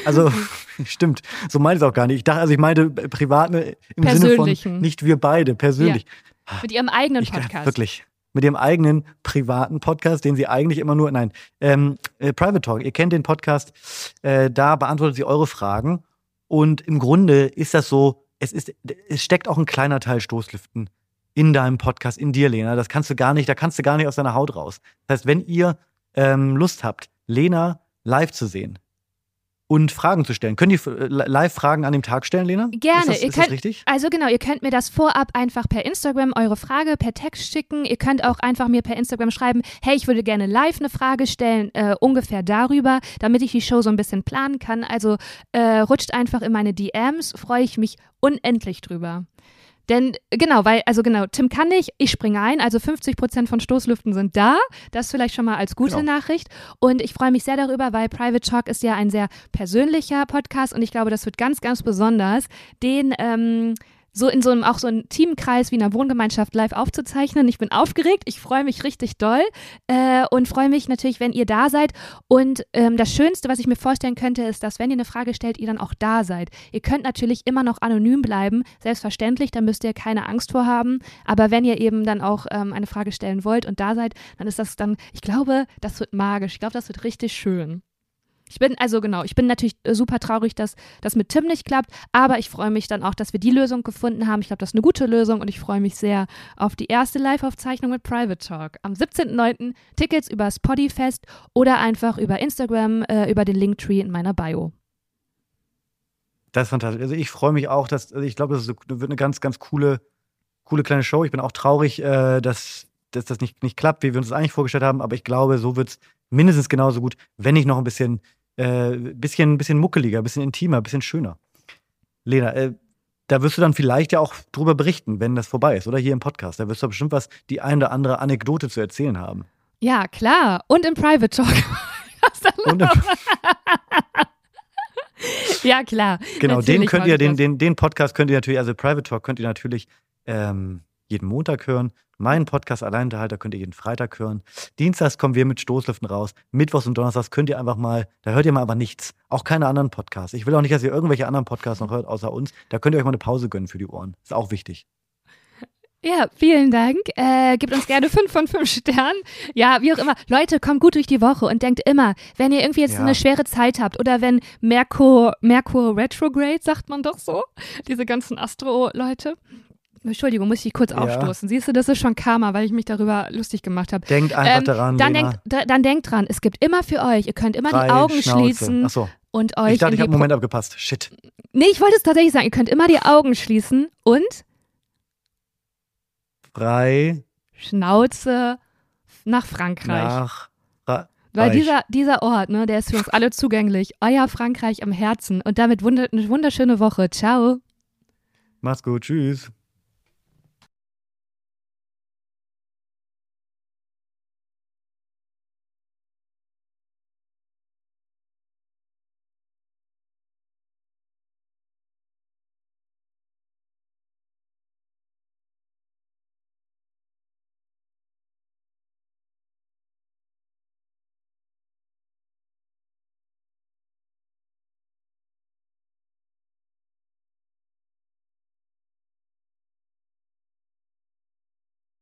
Also, stimmt. So meine ich es auch gar nicht. Ich dachte, also ich meinte äh, privat ne, im Sinne von nicht wir beide, persönlich. Ja. Mit ihrem eigenen Podcast. Ich, wirklich. Mit ihrem eigenen privaten Podcast, den sie eigentlich immer nur, nein, ähm, äh, Private Talk. Ihr kennt den Podcast, äh, da beantwortet sie eure Fragen. Und im Grunde ist das so, es ist, es steckt auch ein kleiner Teil Stoßlüften in deinem Podcast, in dir, Lena. Das kannst du gar nicht, da kannst du gar nicht aus deiner Haut raus. Das heißt, wenn ihr ähm, Lust habt, Lena live zu sehen und Fragen zu stellen, könnt ihr äh, live Fragen an dem Tag stellen, Lena? Gerne. Ist das, ihr ist könnt, das richtig? Also genau, ihr könnt mir das vorab einfach per Instagram eure Frage per Text schicken. Ihr könnt auch einfach mir per Instagram schreiben, hey, ich würde gerne live eine Frage stellen, äh, ungefähr darüber, damit ich die Show so ein bisschen planen kann. Also äh, rutscht einfach in meine DMs, freue ich mich unendlich drüber. Denn genau, weil, also genau, Tim kann nicht, ich springe ein, also 50 Prozent von Stoßlüften sind da. Das vielleicht schon mal als gute genau. Nachricht. Und ich freue mich sehr darüber, weil Private Talk ist ja ein sehr persönlicher Podcast und ich glaube, das wird ganz, ganz besonders, den ähm, so in so einem auch so einem Teamkreis wie einer Wohngemeinschaft live aufzuzeichnen. Ich bin aufgeregt, ich freue mich richtig doll äh, und freue mich natürlich, wenn ihr da seid. Und ähm, das Schönste, was ich mir vorstellen könnte, ist, dass wenn ihr eine Frage stellt, ihr dann auch da seid. Ihr könnt natürlich immer noch anonym bleiben, selbstverständlich, da müsst ihr keine Angst vor haben. Aber wenn ihr eben dann auch ähm, eine Frage stellen wollt und da seid, dann ist das dann, ich glaube, das wird magisch. Ich glaube, das wird richtig schön. Ich bin, also genau, ich bin natürlich äh, super traurig, dass das mit Tim nicht klappt, aber ich freue mich dann auch, dass wir die Lösung gefunden haben. Ich glaube, das ist eine gute Lösung und ich freue mich sehr auf die erste Live-Aufzeichnung mit Private Talk. Am 17.09. Tickets über Spotifest oder einfach über Instagram, äh, über den Linktree in meiner Bio. Das ist fantastisch. Also ich freue mich auch, dass, also ich glaube, das wird eine ganz, ganz coole, coole kleine Show. Ich bin auch traurig, äh, dass, dass das nicht, nicht klappt, wie wir uns das eigentlich vorgestellt haben, aber ich glaube, so wird es mindestens genauso gut, wenn nicht noch ein bisschen äh, bisschen, bisschen muckeliger, bisschen intimer, bisschen schöner. Lena, äh, da wirst du dann vielleicht ja auch drüber berichten, wenn das vorbei ist, oder hier im Podcast. Da wirst du bestimmt was, die ein oder andere Anekdote zu erzählen haben. Ja, klar. Und im Private Talk. Und im ja, klar. Genau, natürlich den könnt ihr, den, den, den Podcast könnt ihr natürlich, also Private Talk könnt ihr natürlich ähm, jeden Montag hören. Meinen Podcast Alleinunterhalter könnt ihr jeden Freitag hören. Dienstags kommen wir mit Stoßlüften raus. Mittwochs und Donnerstags könnt ihr einfach mal, da hört ihr mal einfach nichts. Auch keine anderen Podcasts. Ich will auch nicht, dass ihr irgendwelche anderen Podcasts noch hört, außer uns. Da könnt ihr euch mal eine Pause gönnen für die Ohren. Ist auch wichtig. Ja, vielen Dank. Äh, gebt uns gerne fünf von fünf Sternen. Ja, wie auch immer. Leute, kommt gut durch die Woche und denkt immer, wenn ihr irgendwie jetzt ja. eine schwere Zeit habt oder wenn Merkur, Merkur Retrograde, sagt man doch so, diese ganzen Astro-Leute, Entschuldigung, muss ich kurz aufstoßen. Siehst du, das ist schon Karma, weil ich mich darüber lustig gemacht habe. Denkt einfach ähm, daran. Dann, denkt, da, dann denkt dran, es gibt immer für euch, ihr könnt immer Frei, die Augen Schnauze. schließen so. und euch. Ich dachte, ich habe einen Moment abgepasst. Shit. Nee, ich wollte es tatsächlich sagen, ihr könnt immer die Augen schließen und frei Schnauze nach Frankreich. Nach Fra weil dieser, dieser Ort, ne, der ist für uns alle zugänglich. Euer Frankreich am Herzen. Und damit wund eine wunderschöne Woche. Ciao. Mach's gut. Tschüss.